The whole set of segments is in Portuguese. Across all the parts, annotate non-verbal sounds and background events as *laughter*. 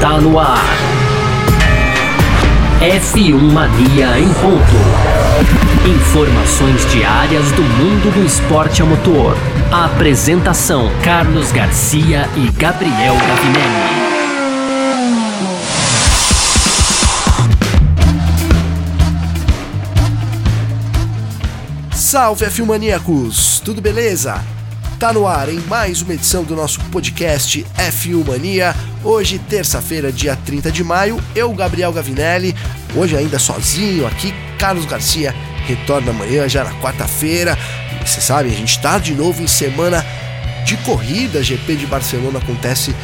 Está no ar. F1 Mania em ponto. Informações diárias do mundo do esporte a motor. Apresentação: Carlos Garcia e Gabriel Gavinelli. Salve F1 Maníacos, tudo beleza? Tá no ar em mais uma edição do nosso podcast F1 Mania. Hoje, terça-feira, dia 30 de maio, eu, Gabriel Gavinelli, hoje ainda sozinho aqui, Carlos Garcia retorna amanhã, já na quarta-feira. Você sabe, a gente tá de novo em semana de corrida. GP de Barcelona acontece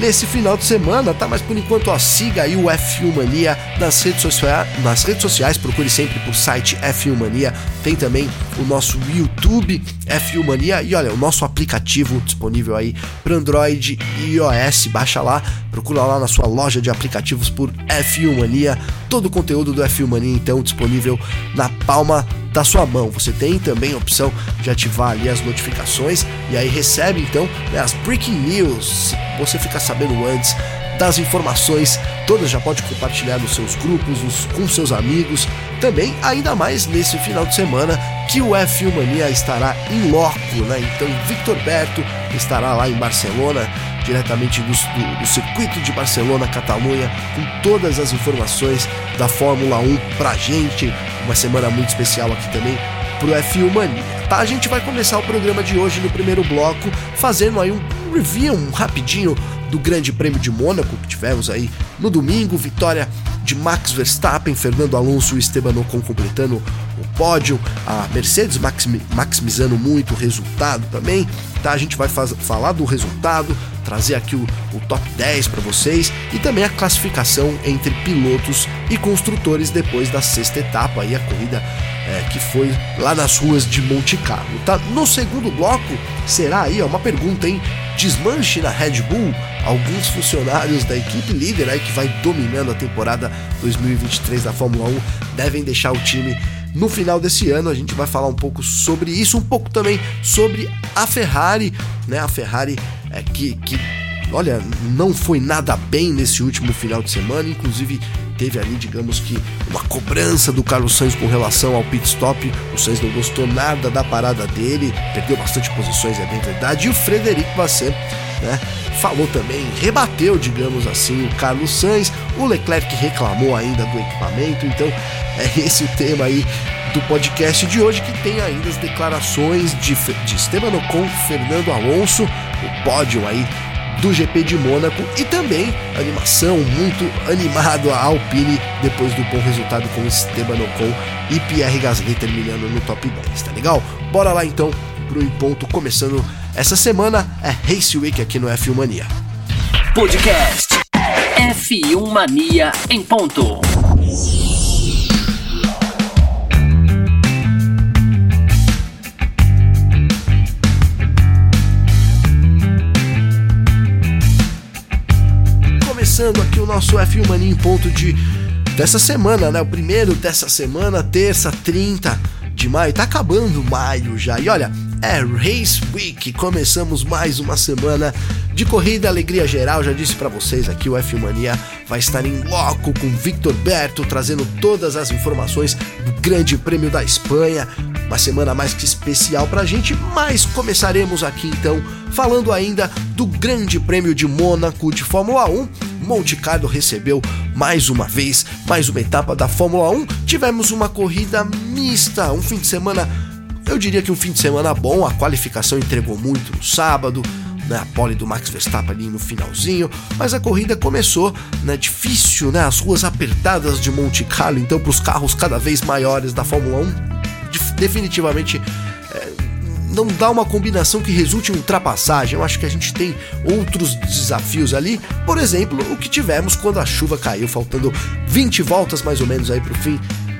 nesse final de semana, tá? Mas por enquanto, ó, siga aí o F1 Mania nas redes, sociais, nas redes sociais, procure sempre por site F1 Mania, tem também o nosso YouTube F1 Mania e olha, o nosso aplicativo disponível aí para Android e iOS, baixa lá, procura lá na sua loja de aplicativos por F1 Mania, todo o conteúdo do F1 Mania então disponível na palma da sua mão. Você tem também a opção de ativar ali as notificações e aí recebe então né, as breaking news. Você fica sabendo antes das informações todas, já pode compartilhar nos seus grupos, nos, com seus amigos. Também, ainda mais nesse final de semana, que o F1 Mania estará em loco, né? Então, Victor Berto estará lá em Barcelona, diretamente do, do, do circuito de Barcelona, Catalunha, com todas as informações da Fórmula 1 pra gente. Uma semana muito especial aqui também pro F1 Mania. Tá, a gente vai começar o programa de hoje no primeiro bloco, fazendo aí um review um rapidinho do Grande Prêmio de Mônaco que tivemos aí no domingo, vitória de Max Verstappen, Fernando Alonso e Esteban Ocon completando o pódio, a Mercedes maximizando muito o resultado também, tá? A gente vai falar do resultado, trazer aqui o, o top 10 para vocês e também a classificação entre pilotos e construtores depois da sexta etapa aí a corrida é, que foi lá nas ruas de Monte Carlo, tá? No segundo bloco será aí ó, uma pergunta, hein? Desmanche na Red Bull alguns funcionários da equipe líder aí que vai dominando a temporada 2023 da Fórmula 1 devem deixar o time no final desse ano. A gente vai falar um pouco sobre isso, um pouco também sobre a Ferrari, né? A Ferrari é, que, que olha, não foi nada bem nesse último final de semana, inclusive teve ali, digamos que, uma cobrança do Carlos Sainz com relação ao pit stop. O Sainz não gostou nada da parada dele, perdeu bastante posições, é bem verdade. E o Frederico Vasser, né, falou também, rebateu, digamos assim, o Carlos Sainz. O Leclerc reclamou ainda do equipamento, então é esse o tema aí do podcast de hoje que tem ainda as declarações de, de Esteban Ocon, Fernando Alonso, o pódio aí do GP de Mônaco e também animação muito animado a Alpine depois do bom resultado com Esteban Ocon e Pierre Gasly terminando no top 10, tá legal? Bora lá então pro Ponto começando essa semana é Race Week aqui no F1 Mania. Podcast F1 Mania em ponto. Começando aqui o nosso F1 Mania em ponto de dessa semana, né? O primeiro dessa semana, terça, 30 de maio. Tá acabando maio já. E olha, é Race Week. Começamos mais uma semana de corrida, alegria geral. Já disse para vocês aqui, o F Mania vai estar em loco com Victor Berto, trazendo todas as informações do Grande Prêmio da Espanha. Uma semana mais que especial pra gente, mas começaremos aqui então falando ainda do Grande Prêmio de Mônaco de Fórmula 1. Monte Carlo recebeu mais uma vez mais uma etapa da Fórmula 1. Tivemos uma corrida mista, um fim de semana eu diria que um fim de semana bom, a qualificação entregou muito no sábado, né, a pole do Max Verstappen ali no finalzinho, mas a corrida começou, né, difícil, né, as ruas apertadas de Monte Carlo, então para os carros cada vez maiores da Fórmula 1, definitivamente não dá uma combinação que resulte em ultrapassagem. Eu acho que a gente tem outros desafios ali, por exemplo, o que tivemos quando a chuva caiu, faltando 20 voltas mais ou menos aí para o fim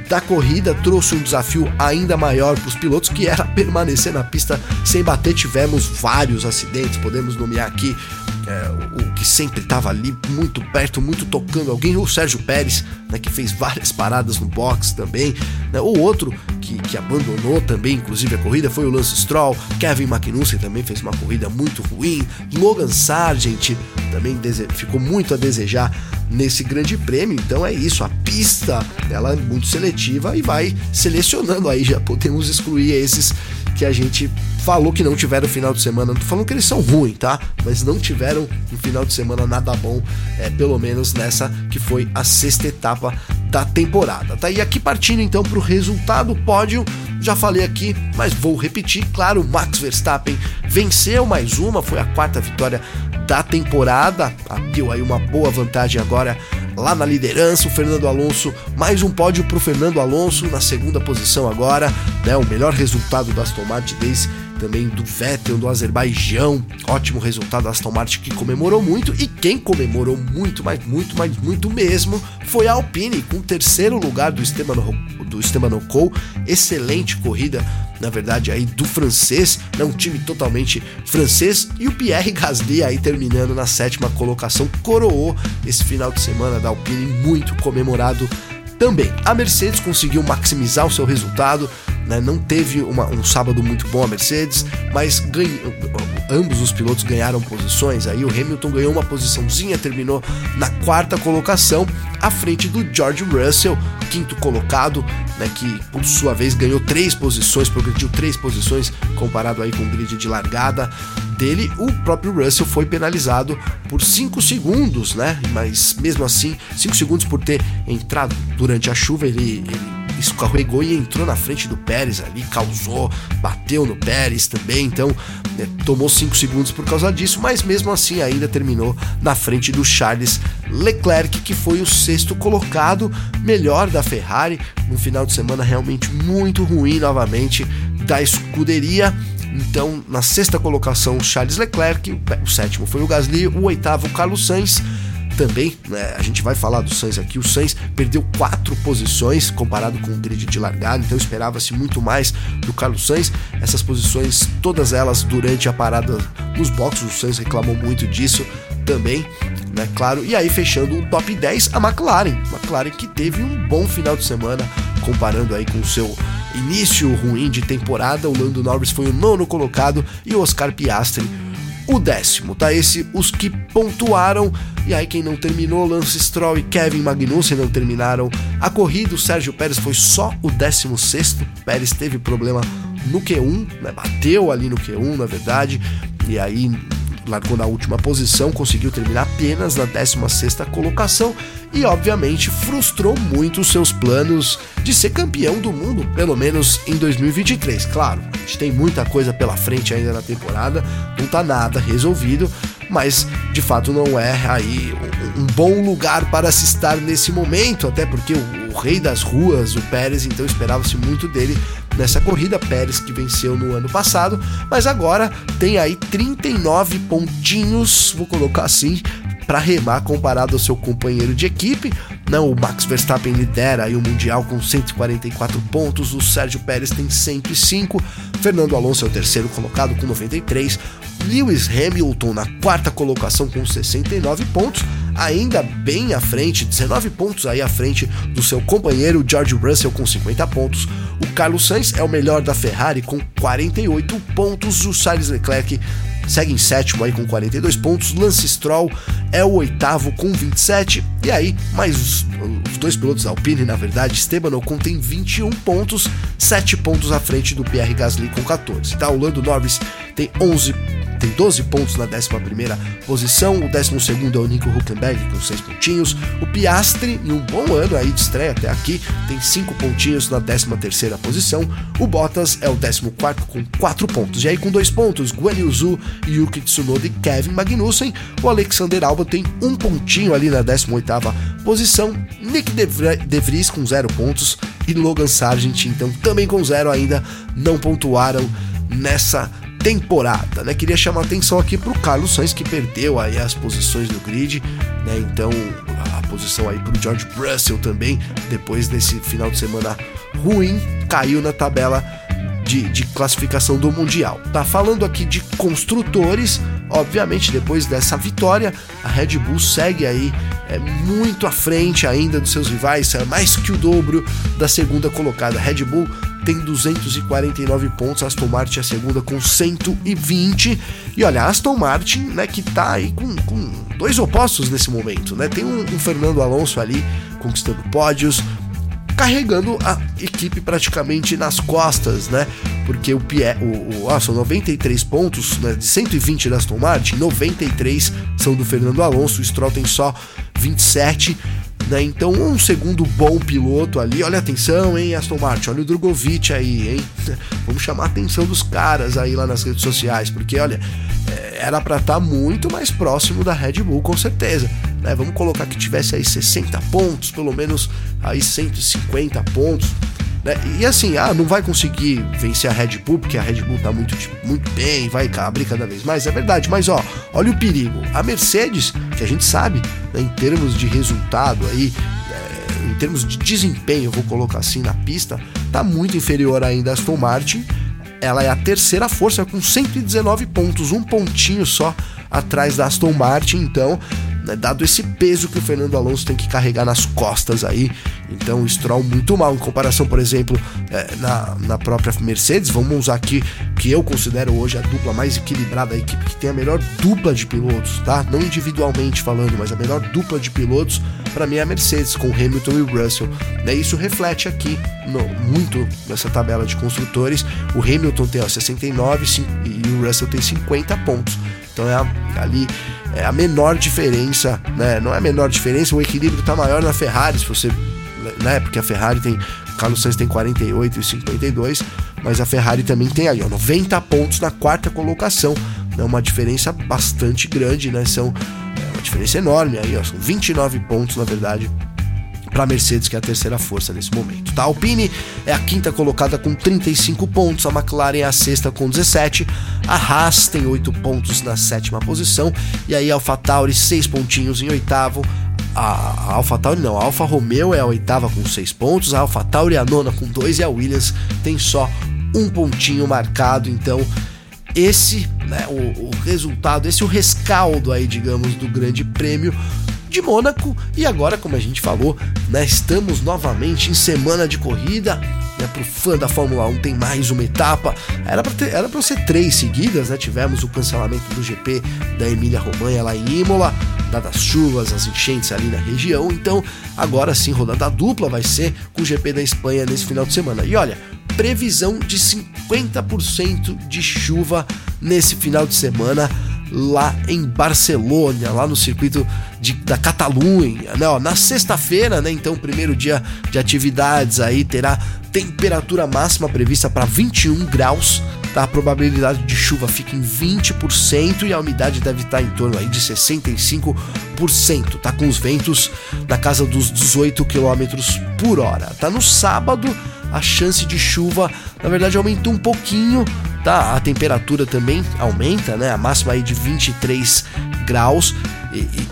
da corrida trouxe um desafio ainda maior para os pilotos, que era *laughs* permanecer na pista sem bater. Tivemos vários acidentes, podemos nomear aqui é, o que sempre estava ali muito perto, muito tocando alguém, o Sérgio Pérez, né, que fez várias paradas no box também, né, o outro que, que, abandonou também, inclusive a corrida, foi o Lance Stroll, Kevin Magnussen também fez uma corrida muito ruim, Logan Sargent, também ficou muito a desejar nesse grande prêmio. Então é isso, a pista ela é muito seletiva e vai selecionando aí, já podemos excluir esses que a gente falou que não tiveram final de semana. Não tô falando que eles são ruins, tá? Mas não tiveram um final de semana nada bom, é, pelo menos nessa que foi a sexta etapa da temporada. Tá? E aqui partindo então para o resultado pódio, já falei aqui, mas vou repetir. Claro, Max Verstappen venceu mais uma, foi a quarta vitória da temporada, abriu aí uma boa vantagem agora lá na liderança. O Fernando Alonso, mais um pódio para o Fernando Alonso na segunda posição agora, né? O melhor resultado da Aston Martin desde também do Vettel do Azerbaijão. Ótimo resultado da Aston Martin que comemorou muito e quem comemorou muito, mas muito, mas muito mesmo foi a Alpine com o terceiro lugar do Esteban, do Esteban Ocon. Excelente corrida, na verdade, aí do francês, né, um time totalmente francês e o Pierre Gasly aí terminando na sétima colocação, coroou esse final de semana da Alpine muito comemorado também. A Mercedes conseguiu maximizar o seu resultado, né? Não teve uma, um sábado muito bom a Mercedes, mas ambos os pilotos ganharam posições. Aí o Hamilton ganhou uma posiçãozinha, terminou na quarta colocação, à frente do George Russell, quinto colocado, né? Que por sua vez ganhou três posições, progrediu três posições comparado aí com o grid de largada dele. O próprio Russell foi penalizado por 5 segundos, né? Mas mesmo assim, 5 segundos por ter entrado durante a chuva, ele, ele escorregou e entrou na frente do Pérez ali, causou, bateu no Pérez também, então né, tomou 5 segundos por causa disso, mas mesmo assim ainda terminou na frente do Charles Leclerc, que foi o sexto colocado, melhor da Ferrari, no final de semana realmente muito ruim novamente da escuderia. Então, na sexta colocação, Charles Leclerc, o sétimo foi o Gasly, o oitavo, Carlos Sainz, também, né, a gente vai falar do Sainz aqui, o Sainz perdeu quatro posições comparado com o grid de largada, então esperava-se muito mais do Carlos Sainz. Essas posições, todas elas durante a parada nos boxes, o Sainz reclamou muito disso também, né, claro. E aí fechando o top 10, a McLaren, McLaren que teve um bom final de semana comparando aí com o seu início ruim de temporada. O Lando Norris foi o nono colocado e o Oscar Piastri o décimo, tá? Esse os que pontuaram. E aí quem não terminou, Lance Stroll e Kevin Magnussen não terminaram a corrida. O Sérgio Pérez foi só o décimo sexto. Pérez teve problema no Q1, né? bateu ali no Q1, na verdade. E aí largou na última posição, conseguiu terminar apenas na 16ª colocação e obviamente frustrou muito os seus planos de ser campeão do mundo, pelo menos em 2023. Claro, a gente tem muita coisa pela frente ainda na temporada, não tá nada resolvido, mas de fato não é aí um bom lugar para se estar nesse momento, até porque o, o rei das ruas, o Pérez, então esperava-se muito dele nessa corrida. Pérez que venceu no ano passado, mas agora tem aí 39 pontinhos, vou colocar assim, para remar comparado ao seu companheiro de equipe. Não, o Max Verstappen lidera aí o Mundial com 144 pontos, o Sérgio Pérez tem 105, Fernando Alonso é o terceiro colocado com 93, Lewis Hamilton na quarta colocação com 69 pontos, ainda bem à frente, 19 pontos aí à frente do seu companheiro George Russell com 50 pontos. O Carlos Sainz é o melhor da Ferrari com 48 pontos, o Charles Leclerc segue em sétimo aí com 42 pontos. Lance Stroll é o oitavo com 27. E aí, mais os, os dois pilotos da Alpine, na verdade, Esteban Ocon tem 21 pontos, 7 pontos à frente do Pierre Gasly com 14. Tá? O Lando Norris tem 11 tem 12 pontos na 11 posição, o 12 é o Nico Huckenberg com 6 pontinhos, o Piastri, em um bom ano aí de estreia até aqui, tem 5 pontinhos na 13 posição, o Bottas é o 14 com 4 pontos, e aí com 2 pontos, Guan Yuzu, Yuki Tsunoda e Kevin Magnussen, o Alexander Alba tem um pontinho ali na 18 posição, Nick De Vries com 0 pontos e Logan Sargent então também com 0 ainda não pontuaram nessa temporada, né? Queria chamar atenção aqui para o Carlos Sainz que perdeu aí as posições do grid, né? Então a posição aí para o George Russell também depois desse final de semana ruim caiu na tabela de, de, classificação do Mundial. Tá falando aqui de construtores, obviamente depois dessa vitória, a Red Bull segue aí é, muito à frente ainda dos seus rivais, é mais que o dobro da segunda colocada. A Red Bull tem 249 pontos, Aston Martin é a segunda com 120. E olha, Aston Martin, né, que tá aí com, com dois opostos nesse momento, né? Tem um, um Fernando Alonso ali conquistando pódios, carregando a equipe praticamente nas costas, né? Porque o Pierre, o, o ah, são 93 pontos, né, de 120 da Aston Martin, 93 são do Fernando Alonso, o Stroll tem só 27. Né? Então, um segundo bom piloto ali. Olha atenção, hein, Aston Martin. Olha o Drogovic aí, hein? *laughs* Vamos chamar a atenção dos caras aí lá nas redes sociais, porque olha, é, era para estar tá muito mais próximo da Red Bull, com certeza. Né? Vamos colocar que tivesse aí 60 pontos, pelo menos aí 150 pontos. Né? E assim, ah, não vai conseguir vencer a Red Bull, porque a Red Bull tá muito, muito bem, vai abrir cada vez mais, é verdade, mas ó, olha o perigo. A Mercedes, que a gente sabe, né, em termos de resultado aí, é, em termos de desempenho, vou colocar assim, na pista, tá muito inferior ainda a Aston Martin. Ela é a terceira força com 119 pontos, um pontinho só atrás da Aston Martin, então né, dado esse peso que o Fernando Alonso tem que carregar nas costas aí. Então o Stroll muito mal em comparação, por exemplo, é, na, na própria Mercedes. Vamos usar aqui que eu considero hoje a dupla mais equilibrada, a equipe que tem a melhor dupla de pilotos, tá? Não individualmente falando, mas a melhor dupla de pilotos para mim é a Mercedes com Hamilton e Russell. Né? Isso reflete aqui no, muito nessa tabela de construtores. O Hamilton tem ó, 69 e o Russell tem 50 pontos. Então é ali é a menor diferença, né? Não é a menor diferença, o equilíbrio está maior na Ferrari, se você, né? Porque a Ferrari tem, Carlos Sainz tem 48 e 52, mas a Ferrari também tem aí, ó, 90 pontos na quarta colocação, né? Uma diferença bastante grande, né? São é uma diferença enorme aí, ó, são 29 pontos na verdade para a Mercedes, que é a terceira força nesse momento. Tá? A Alpine é a quinta colocada com 35 pontos, a McLaren é a sexta com 17, a Haas tem 8 pontos na sétima posição, e aí a AlphaTauri 6 pontinhos em oitavo, a AlphaTauri não, a Alfa Romeo é a oitava com 6 pontos, a AlphaTauri é a nona com 2 e a Williams tem só um pontinho marcado, então esse, né, o, o resultado, esse o rescaldo aí, digamos, do Grande Prêmio de Mônaco. E agora, como a gente falou, né, estamos novamente em semana de corrida. Né, Para o fã da Fórmula 1 tem mais uma etapa. Era para era ser três seguidas, né? Tivemos o cancelamento do GP da Emília Romanha lá em Imola, dadas as chuvas, as enchentes ali na região. Então, agora sim, rodada dupla vai ser com o GP da Espanha nesse final de semana. E olha, previsão de 50% de chuva nesse final de semana lá em Barcelona, lá no circuito de, da Catalunha, né? Ó, na sexta-feira, né? Então, primeiro dia de atividades aí terá temperatura máxima prevista para 21 graus. Tá? A probabilidade de chuva fica em 20% e a umidade deve estar em torno aí de 65%, tá? Com os ventos na casa dos 18 km por hora. Tá no sábado, a chance de chuva, na verdade, aumentou um pouquinho tá? A temperatura também aumenta, né? A máxima aí de 23 graus.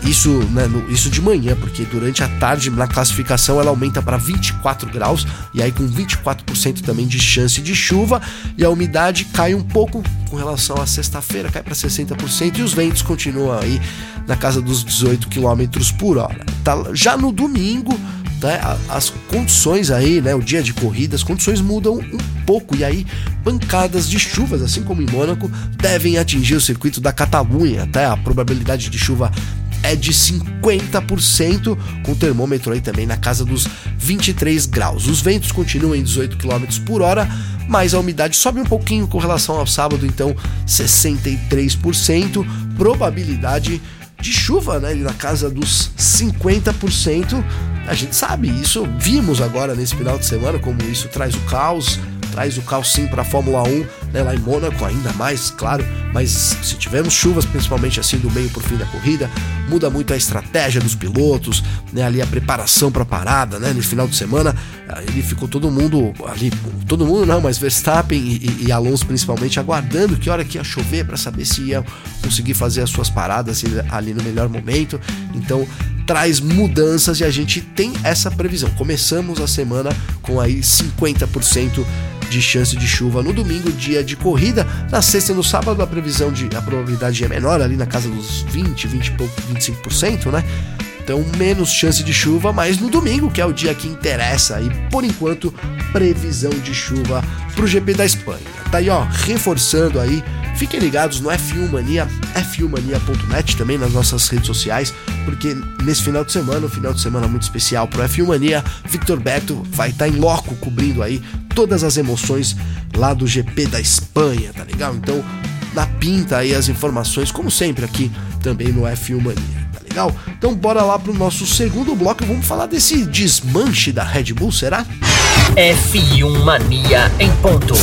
Isso, né, isso de manhã, porque durante a tarde na classificação ela aumenta para 24 graus e aí com 24% também de chance de chuva e a umidade cai um pouco com relação à sexta-feira, cai para 60% e os ventos continuam aí na casa dos 18 km por hora. Tá, já no domingo, né, as condições aí, né, o dia de corrida, as condições mudam um pouco e aí pancadas de chuvas, assim como em Mônaco, devem atingir o circuito da Catalunha, tá? a probabilidade de chuva é de 50%, com o termômetro aí também na casa dos 23 graus. Os ventos continuam em 18 km por hora, mas a umidade sobe um pouquinho com relação ao sábado, então 63%, probabilidade de chuva, né, na casa dos 50%. A gente sabe isso, vimos agora nesse final de semana como isso traz o caos, traz o caos sim para a Fórmula 1, né, lá em Mônaco, ainda mais, claro. Mas se tivermos chuvas, principalmente assim do meio por fim da corrida, muda muito a estratégia dos pilotos, né, ali a preparação para a parada, né, nesse final de semana. Ele ficou todo mundo ali, todo mundo não, mas Verstappen e, e Alonso principalmente aguardando que hora que ia chover para saber se ia conseguir fazer as suas paradas ali no melhor momento. Então traz mudanças e a gente tem essa previsão. Começamos a semana com aí 50% de chance de chuva no domingo, dia de corrida. Na sexta e no sábado a previsão de a probabilidade é menor, ali na casa dos 20, 20 e pouco, 25%, né? Então, menos chance de chuva, mas no domingo, que é o dia que interessa, e por enquanto, previsão de chuva para o GP da Espanha. Tá aí, ó, reforçando aí. Fiquem ligados no F1 Mania, f1mania.net também nas nossas redes sociais, porque nesse final de semana, um final de semana muito especial pro F1 Mania, Victor Beto vai estar tá em loco cobrindo aí todas as emoções lá do GP da Espanha, tá legal? Então, na pinta aí as informações, como sempre aqui também no F1 Mania. Legal? Então bora lá pro nosso segundo bloco, vamos falar desse desmanche da Red Bull, será? F1 Mania em ponto.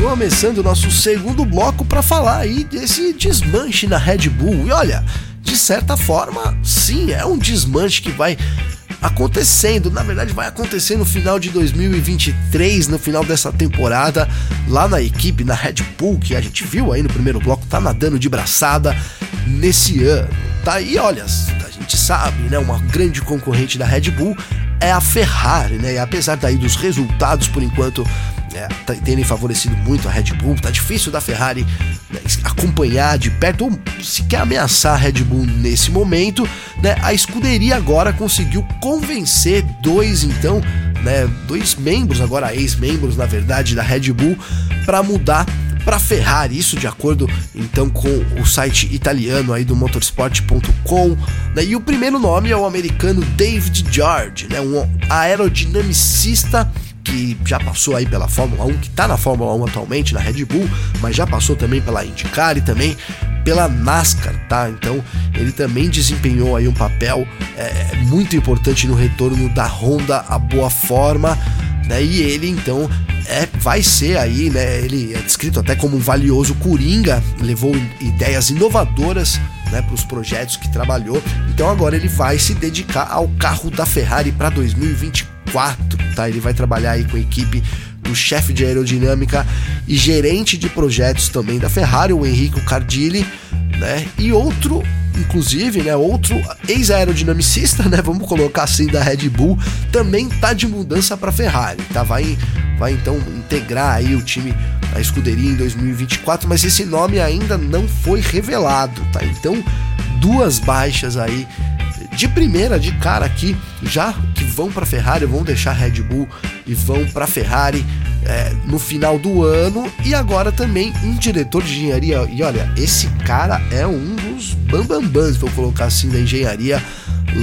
Começando o nosso segundo bloco para falar aí desse desmanche na Red Bull. E olha, de certa forma, sim, é um desmanche que vai acontecendo. Na verdade, vai acontecer no final de 2023, no final dessa temporada, lá na equipe, na Red Bull, que a gente viu aí no primeiro bloco, tá nadando de braçada nesse ano. Tá aí, olha, a gente sabe, né? Uma grande concorrente da Red Bull é a Ferrari, né? E apesar daí dos resultados por enquanto é, tá, terem favorecido muito a Red Bull, tá difícil da Ferrari né, acompanhar de perto ou sequer ameaçar a Red Bull nesse momento, né? A escuderia agora conseguiu convencer dois então, né, dois membros agora ex-membros na verdade da Red Bull para mudar para Ferrari, isso de acordo então com o site italiano aí do motorsport.com. Né? E o primeiro nome é o americano David George, né? um aerodinamicista que já passou aí pela Fórmula 1, que está na Fórmula 1 atualmente, na Red Bull, mas já passou também pela IndyCar e também pela NASCAR, tá? Então ele também desempenhou aí um papel é, muito importante no retorno da Honda à boa forma, né? E ele então é, vai ser aí, né? Ele é descrito até como um valioso coringa, levou ideias inovadoras né, para os projetos que trabalhou. Então agora ele vai se dedicar ao carro da Ferrari para 2024, tá? Ele vai trabalhar aí com a equipe do chefe de aerodinâmica e gerente de projetos também da Ferrari, o Enrico Cardilli, né? E outro inclusive, né, outro ex-aerodinamicista, né, vamos colocar assim, da Red Bull, também tá de mudança para Ferrari, tá? Vai, vai então integrar aí o time, a escuderia em 2024, mas esse nome ainda não foi revelado, tá? Então, duas baixas aí de primeira, de cara aqui, já vão para Ferrari, vão deixar Red Bull e vão para Ferrari é, no final do ano. E agora também um diretor de engenharia. E olha, esse cara é um dos bambambãs, vou colocar assim, da engenharia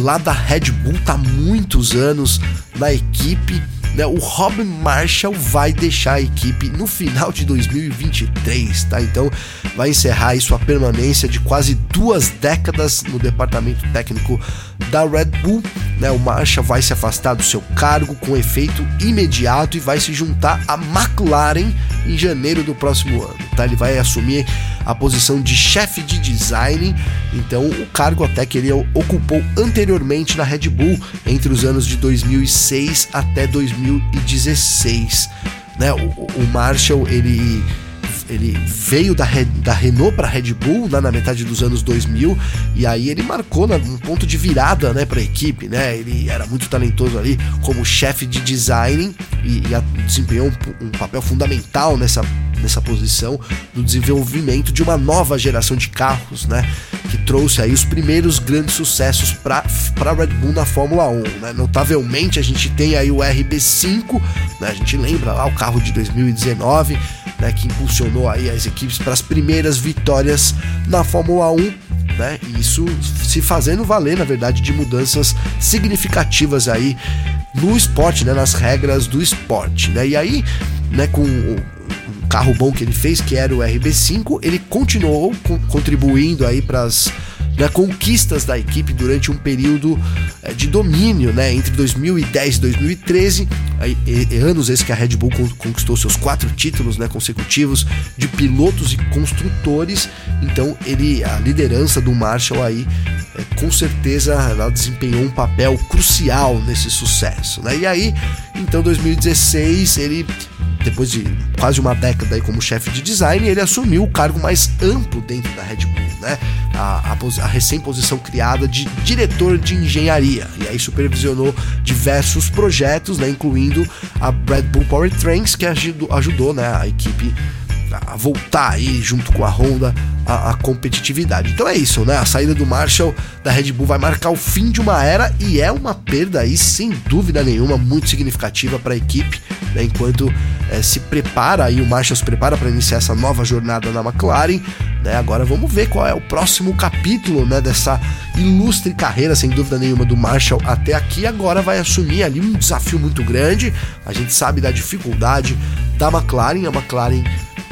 lá da Red Bull, tá há muitos anos na equipe né, o Robin Marshall vai deixar a equipe no final de 2023, tá? Então vai encerrar aí sua permanência de quase duas décadas no departamento técnico da Red Bull. Né, o Marshall vai se afastar do seu cargo com efeito imediato e vai se juntar à McLaren em janeiro do próximo ano. Tá? Ele vai assumir a posição de chefe de design, então o cargo até que ele ocupou anteriormente na Red Bull entre os anos de 2006 até 2016. Né? O, o Marshall ele ele veio da, da Renault para Red Bull lá na metade dos anos 2000 e aí ele marcou né, um ponto de virada né, para a equipe. Né? Ele era muito talentoso ali como chefe de design e, e a, desempenhou um, um papel fundamental nessa nessa posição do desenvolvimento de uma nova geração de carros, né? Que trouxe aí os primeiros grandes sucessos para a Red Bull na Fórmula 1. Né? Notavelmente a gente tem aí o RB5, né? A gente lembra lá o carro de 2019, né? Que impulsionou aí as equipes para as primeiras vitórias na Fórmula 1. Né? E isso se fazendo valer, na verdade, de mudanças significativas aí no esporte, né? Nas regras do esporte, né? E aí, né? Com carro bom que ele fez, que era o RB5, ele continuou co contribuindo aí para as né, conquistas da equipe durante um período é, de domínio, né, entre 2010 e 2013, aí, e, e anos esses que a Red Bull conquistou seus quatro títulos né, consecutivos de pilotos e construtores. Então ele, a liderança do Marshall aí é, com certeza ela desempenhou um papel crucial nesse sucesso. Né? E aí, então, 2016 ele depois de quase uma década aí como chefe de design, ele assumiu o cargo mais amplo dentro da Red Bull, né? A, a, a recém-posição criada de diretor de engenharia. E aí supervisionou diversos projetos, né? Incluindo a Red Bull Powertrains, que ajudou, ajudou né, a equipe a voltar aí junto com a Honda a, a, competitividade. Então é isso, né? A saída do Marshall da Red Bull vai marcar o fim de uma era e é uma perda aí sem dúvida nenhuma muito significativa para a equipe, né? enquanto é, se prepara aí o Marshall se prepara para iniciar essa nova jornada na McLaren. Né? Agora vamos ver qual é o próximo capítulo né, dessa ilustre carreira, sem dúvida nenhuma, do Marshall até aqui. Agora vai assumir ali um desafio muito grande. A gente sabe da dificuldade da McLaren, a McLaren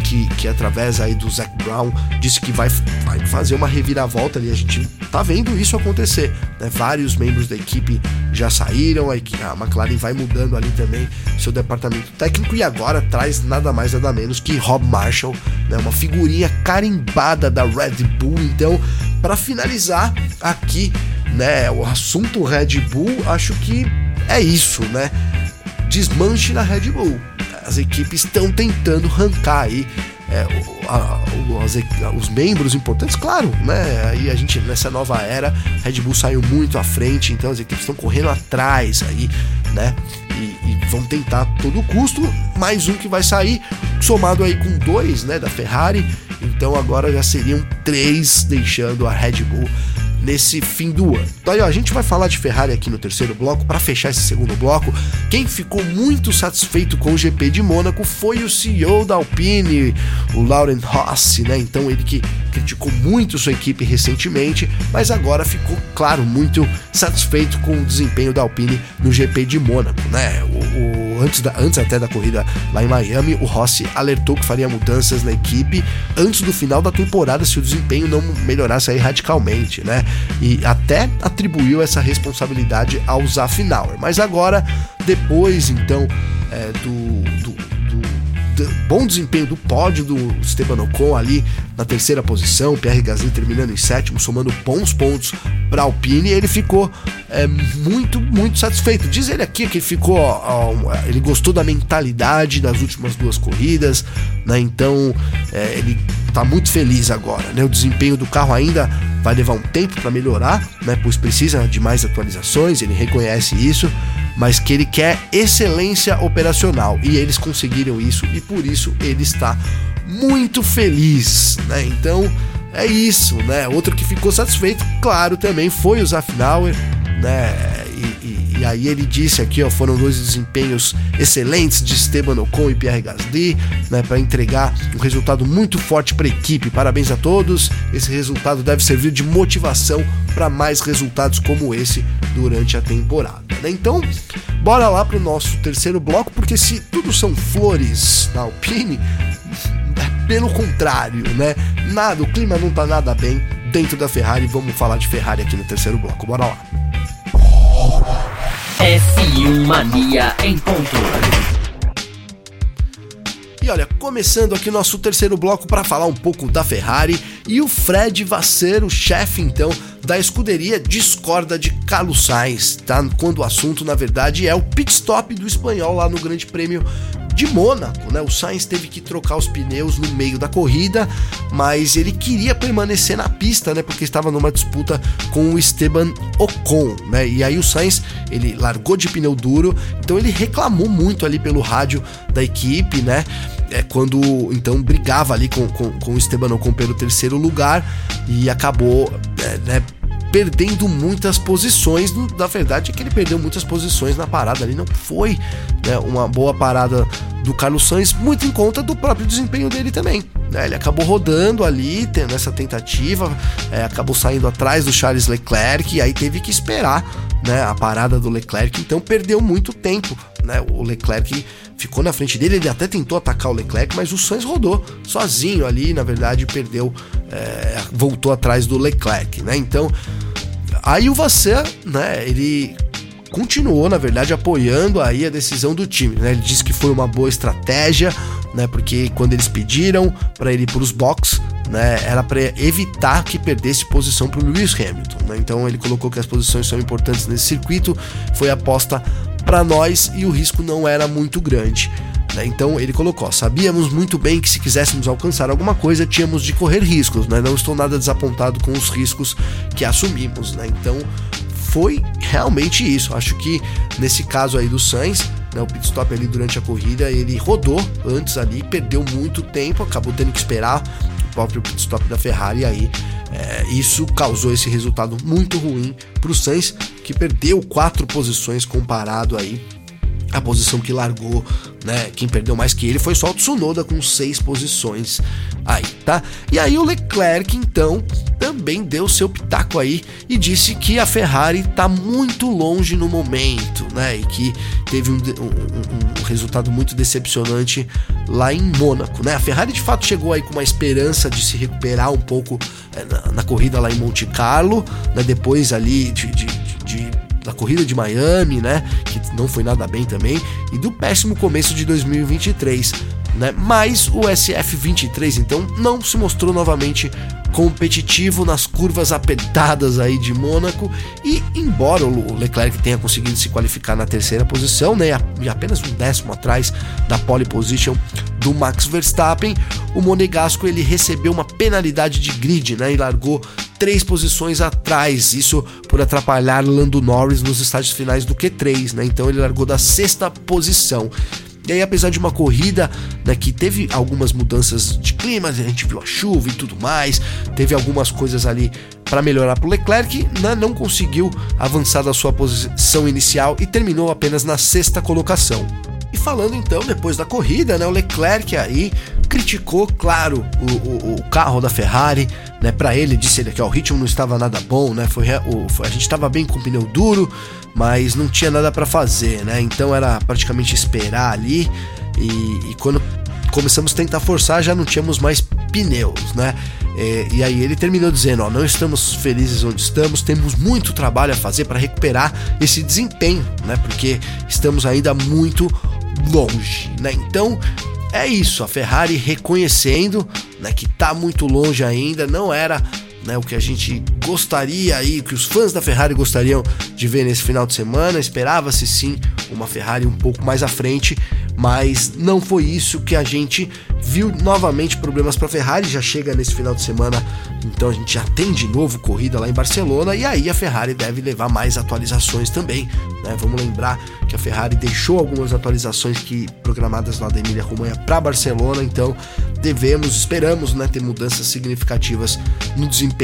que, que através aí do Zac Brown disse que vai, vai fazer uma reviravolta ali. A gente tá vendo isso acontecer. Né? Vários membros da equipe já saíram, a, a McLaren vai mudando ali também seu departamento técnico e agora traz nada mais nada menos que Rob Marshall, né? uma figurinha carimbada da Red Bull. Então, para finalizar aqui, né, o assunto Red Bull, acho que é isso, né? Desmanche na Red Bull as equipes estão tentando arrancar aí é, a, os, os membros importantes, claro, né? Aí a gente nessa nova era, Red Bull saiu muito à frente, então as equipes estão correndo atrás aí, né? E, e, vão tentar a todo custo. Mais um que vai sair, somado aí com dois, né? Da Ferrari. Então agora já seriam três deixando a Red Bull nesse fim do ano. Então, a gente vai falar de Ferrari aqui no terceiro bloco. Para fechar esse segundo bloco, quem ficou muito satisfeito com o GP de Mônaco foi o CEO da Alpine, o Laurent Rossi, né? Então, ele que criticou muito sua equipe recentemente, mas agora ficou, claro, muito satisfeito com o desempenho da Alpine no GP de Mônaco, né? O, o, antes, da, antes até da corrida lá em Miami, o Rossi alertou que faria mudanças na equipe antes do final da temporada se o desempenho não melhorasse aí radicalmente, né? e até atribuiu essa responsabilidade ao Zafnauer. Mas agora, depois então é, do, bom desempenho do pódio do Esteban Ocon ali na terceira posição, Pierre Gasly terminando em sétimo, somando bons pontos para Alpine, ele ficou é, muito, muito satisfeito. Diz ele aqui que ele ficou, ó, ele gostou da mentalidade das últimas duas corridas, né? Então é, ele está muito feliz agora, né? O desempenho do carro ainda vai levar um tempo para melhorar, né? Pois precisa de mais atualizações, ele reconhece isso, mas que ele quer excelência operacional e eles conseguiram isso e por isso ele está muito feliz, né? Então é isso, né? Outro que ficou satisfeito, claro, também foi o Zafnauer, né? E, e, e, aí ele disse aqui, ó, foram dois desempenhos excelentes de Esteban Ocon e Pierre Gasly, né, para entregar um resultado muito forte para a equipe. Parabéns a todos. Esse resultado deve servir de motivação para mais resultados como esse durante a temporada. Né? Então, bora lá para o nosso terceiro bloco, porque se tudo são flores na Alpine, *laughs* pelo contrário, né? Nada, o clima não tá nada bem dentro da Ferrari. Vamos falar de Ferrari aqui no terceiro bloco. Bora lá. F1 Mania em ponto. E olha, começando aqui nosso terceiro bloco para falar um pouco da Ferrari e o Fred Vasser, o chefe então da escuderia, discorda de Carlos Sainz, tá? Quando o assunto na verdade é o pit stop do espanhol lá no Grande Prêmio de Mônaco, né? O Sainz teve que trocar os pneus no meio da corrida, mas ele queria permanecer na pista, né? Porque estava numa disputa com o Esteban Ocon, né? E aí o Sainz, ele largou de pneu duro, então ele reclamou muito ali pelo rádio da equipe, né? É quando então brigava ali com, com, com o Esteban Ocon pelo terceiro lugar e acabou é, né, perdendo muitas posições. Na verdade, é que ele perdeu muitas posições na parada ali. Não foi né, uma boa parada do Carlos Sainz, muito em conta do próprio desempenho dele também. Né? Ele acabou rodando ali, tendo essa tentativa, é, acabou saindo atrás do Charles Leclerc e aí teve que esperar né, a parada do Leclerc, então perdeu muito tempo. Né? O Leclerc ficou na frente dele, ele até tentou atacar o Leclerc, mas o Sainz rodou sozinho ali, na verdade perdeu, é, voltou atrás do Leclerc, né? Então Aí o Vasser, né, ele continuou, na verdade, apoiando aí a decisão do time, né? Ele disse que foi uma boa estratégia, né? Porque quando eles pediram para ele ir para os box, né, era para evitar que perdesse posição para o Lewis Hamilton. Né? Então ele colocou que as posições são importantes nesse circuito, foi aposta para nós e o risco não era muito grande. Né? Então ele colocou: sabíamos muito bem que se quiséssemos alcançar alguma coisa, tínhamos de correr riscos. Né? Não estou nada desapontado com os riscos que assumimos. Né? Então foi realmente isso. Acho que nesse caso aí do Sainz, né, o pit stop ali durante a corrida, ele rodou antes ali, perdeu muito tempo, acabou tendo que esperar próprio pit stop da Ferrari e aí. É, isso causou esse resultado muito ruim para o Sainz, que perdeu quatro posições comparado aí a posição que largou, né? Quem perdeu mais que ele foi só o Tsunoda com seis posições aí, tá? E aí o Leclerc, então, também deu seu pitaco aí e disse que a Ferrari tá muito longe no momento, né? E que teve um, um, um resultado muito decepcionante lá em Mônaco, né? A Ferrari de fato chegou aí com uma esperança de se recuperar um pouco é, na, na, corrida lá em Monte Carlo, né? Depois ali de, de, de da corrida de Miami, né, que não foi nada bem também, e do péssimo começo de 2023, né? Mas o SF23 então não se mostrou novamente competitivo nas curvas apertadas aí de Mônaco e embora o Leclerc tenha conseguido se qualificar na terceira posição, né, e apenas um décimo atrás da pole position do Max Verstappen, o Monegasco ele recebeu uma penalidade de grid, né, e largou três posições atrás, isso por atrapalhar Lando Norris nos estágios finais do Q3, né? Então ele largou da sexta posição. E aí, apesar de uma corrida né, que teve algumas mudanças de clima, a gente viu a chuva e tudo mais, teve algumas coisas ali para melhorar para o Leclerc, né, não conseguiu avançar da sua posição inicial e terminou apenas na sexta colocação. E falando então, depois da corrida, né, o Leclerc aí criticou, claro, o, o, o carro da Ferrari, né? Para ele disse ele que ó, o ritmo não estava nada bom, né? Foi, o, foi a gente estava bem com o pneu duro, mas não tinha nada para fazer, né? Então era praticamente esperar ali e, e, quando começamos a tentar forçar já não tínhamos mais pneus, né? E, e aí ele terminou dizendo, ó, não estamos felizes onde estamos, temos muito trabalho a fazer para recuperar esse desempenho, né? Porque estamos ainda muito longe, né? Então é isso, a Ferrari reconhecendo né, que está muito longe ainda, não era né, o que a gente gostaria aí, que os fãs da Ferrari gostariam de ver nesse final de semana. Esperava-se sim uma Ferrari um pouco mais à frente, mas não foi isso que a gente viu novamente problemas para a Ferrari. Já chega nesse final de semana, então a gente já tem de novo corrida lá em Barcelona e aí a Ferrari deve levar mais atualizações também. Né? Vamos lembrar que a Ferrari deixou algumas atualizações que programadas lá da Emília Romanha para Barcelona, então devemos, esperamos, né, ter mudanças significativas no desempenho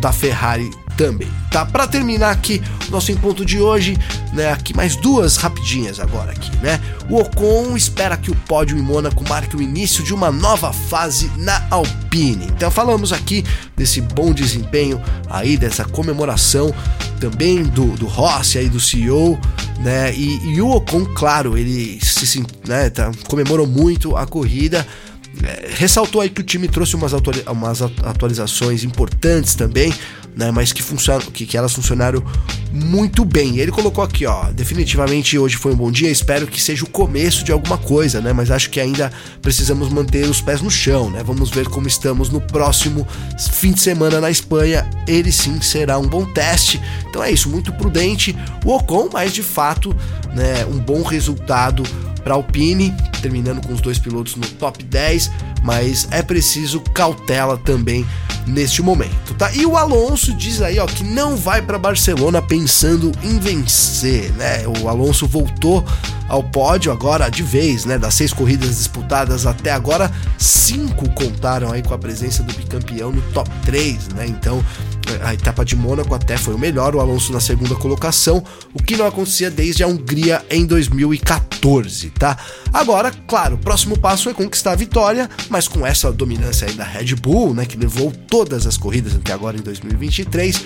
da Ferrari também. Tá, para terminar aqui nosso encontro de hoje, né, aqui mais duas rapidinhas agora aqui, né? O Ocon espera que o pódio em Mônaco marque o início de uma nova fase na Alpine. Então falamos aqui desse bom desempenho aí, dessa comemoração também do, do Rossi aí do CEO, né? E, e o Ocon, claro, ele se né, tá, comemorou muito a corrida. É, ressaltou aí que o time trouxe umas, umas atualizações importantes também, né, mas que, funcionam, que, que elas funcionaram muito bem. Ele colocou aqui, ó, definitivamente hoje foi um bom dia, espero que seja o começo de alguma coisa, né, mas acho que ainda precisamos manter os pés no chão, né, vamos ver como estamos no próximo fim de semana na Espanha, ele sim será um bom teste, então é isso, muito prudente o Ocon, mas de fato, né, um bom resultado para Alpine, terminando com os dois pilotos no top 10, mas é preciso cautela também neste momento, tá? E o Alonso diz aí, ó, que não vai para Barcelona em vencer, né? O Alonso voltou ao pódio agora de vez, né? Das seis corridas disputadas até agora, cinco contaram aí com a presença do bicampeão no top 3, né? Então, a etapa de Mônaco até foi o melhor, o Alonso na segunda colocação, o que não acontecia desde a Hungria em 2014, tá? Agora, claro, o próximo passo é conquistar a vitória, mas com essa dominância aí da Red Bull, né, que levou todas as corridas até agora em 2023,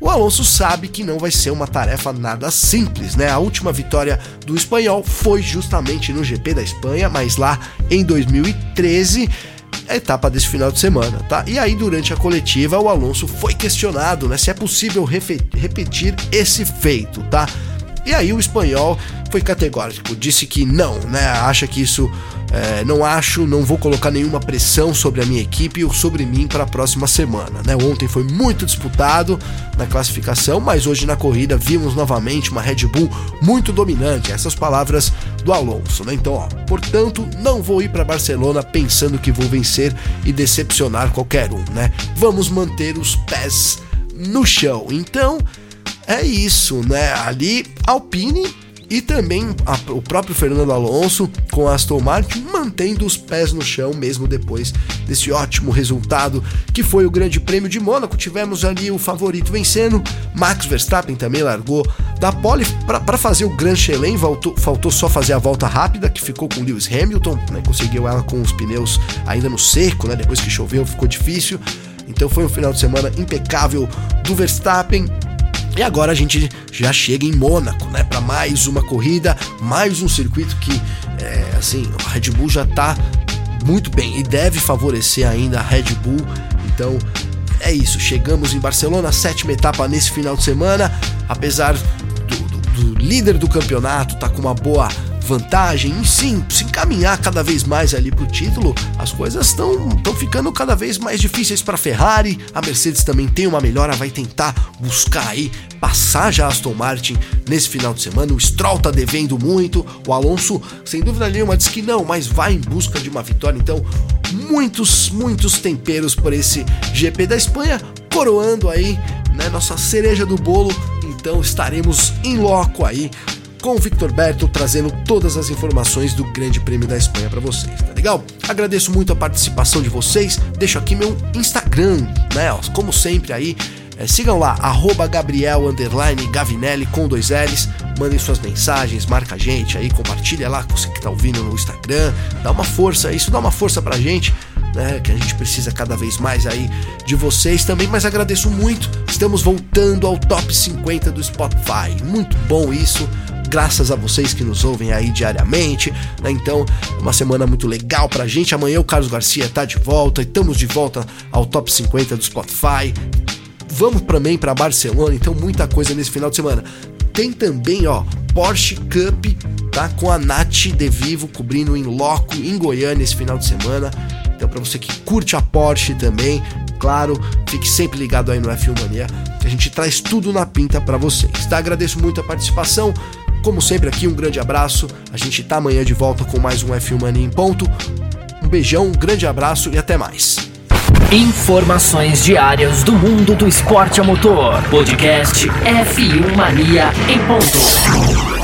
o Alonso sabe que não vai ser uma tarefa nada simples, né? A última vitória do espanhol foi justamente no GP da Espanha, mas lá em 2013 a etapa desse final de semana, tá? E aí, durante a coletiva, o Alonso foi questionado, né, se é possível repetir esse feito, tá? E aí o espanhol foi categórico, disse que não, né? Acha que isso é, não acho, não vou colocar nenhuma pressão sobre a minha equipe ou sobre mim para a próxima semana. Né? Ontem foi muito disputado na classificação, mas hoje na corrida vimos novamente uma Red Bull muito dominante. Essas palavras do Alonso. Né? Então, ó, portanto, não vou ir para Barcelona pensando que vou vencer e decepcionar qualquer um. Né? Vamos manter os pés no chão. Então, é isso, né? Ali, Alpine e também a, o próprio Fernando Alonso com a Aston Martin mantendo os pés no chão mesmo depois desse ótimo resultado que foi o Grande Prêmio de Mônaco. Tivemos ali o favorito vencendo, Max Verstappen também largou da pole para fazer o Grand Chelem, voltou, faltou só fazer a volta rápida que ficou com Lewis Hamilton, né, conseguiu ela com os pneus ainda no seco, né, depois que choveu ficou difícil. Então foi um final de semana impecável do Verstappen e agora a gente já chega em Mônaco, né, para mais uma corrida, mais um circuito que, é, assim, a Red Bull já tá muito bem e deve favorecer ainda a Red Bull. Então é isso, chegamos em Barcelona, sétima etapa nesse final de semana, apesar do, do, do líder do campeonato tá com uma boa vantagem e sim, se encaminhar cada vez mais ali para o título, as coisas estão ficando cada vez mais difíceis para Ferrari. A Mercedes também tem uma melhora, vai tentar buscar aí passar já Aston Martin nesse final de semana. O Stroll tá devendo muito, o Alonso, sem dúvida nenhuma, diz que não, mas vai em busca de uma vitória. Então, muitos, muitos temperos por esse GP da Espanha, coroando aí, né, nossa cereja do bolo. Então, estaremos em loco aí com o Victor Berto trazendo todas as informações do Grande Prêmio da Espanha para vocês, tá legal? Agradeço muito a participação de vocês. Deixo aqui meu Instagram, né? Como sempre aí, é, sigam lá, arroba Gabriel Gavinelli com dois L's. Mandem suas mensagens, marca a gente aí, compartilha lá com você que tá ouvindo no Instagram. Dá uma força, isso dá uma força pra gente. Né, que a gente precisa cada vez mais aí de vocês também, mas agradeço muito. Estamos voltando ao top 50 do Spotify. Muito bom isso graças a vocês que nos ouvem aí diariamente. Né? Então, uma semana muito legal pra gente. Amanhã o Carlos Garcia tá de volta e estamos de volta ao top 50 do Spotify. Vamos também para Barcelona, então muita coisa nesse final de semana. Tem também, ó, Porsche Cup, tá? Com a Nath De Vivo cobrindo em loco em Goiânia esse final de semana. Então, para você que curte a Porsche também, claro, fique sempre ligado aí no F1 Mania, que a gente traz tudo na pinta para vocês. Tá? Agradeço muito a participação. Como sempre aqui, um grande abraço. A gente tá amanhã de volta com mais um F1 Mania em ponto. Um beijão, um grande abraço e até mais. Informações diárias do mundo do esporte a motor. Podcast F1 Mania em ponto.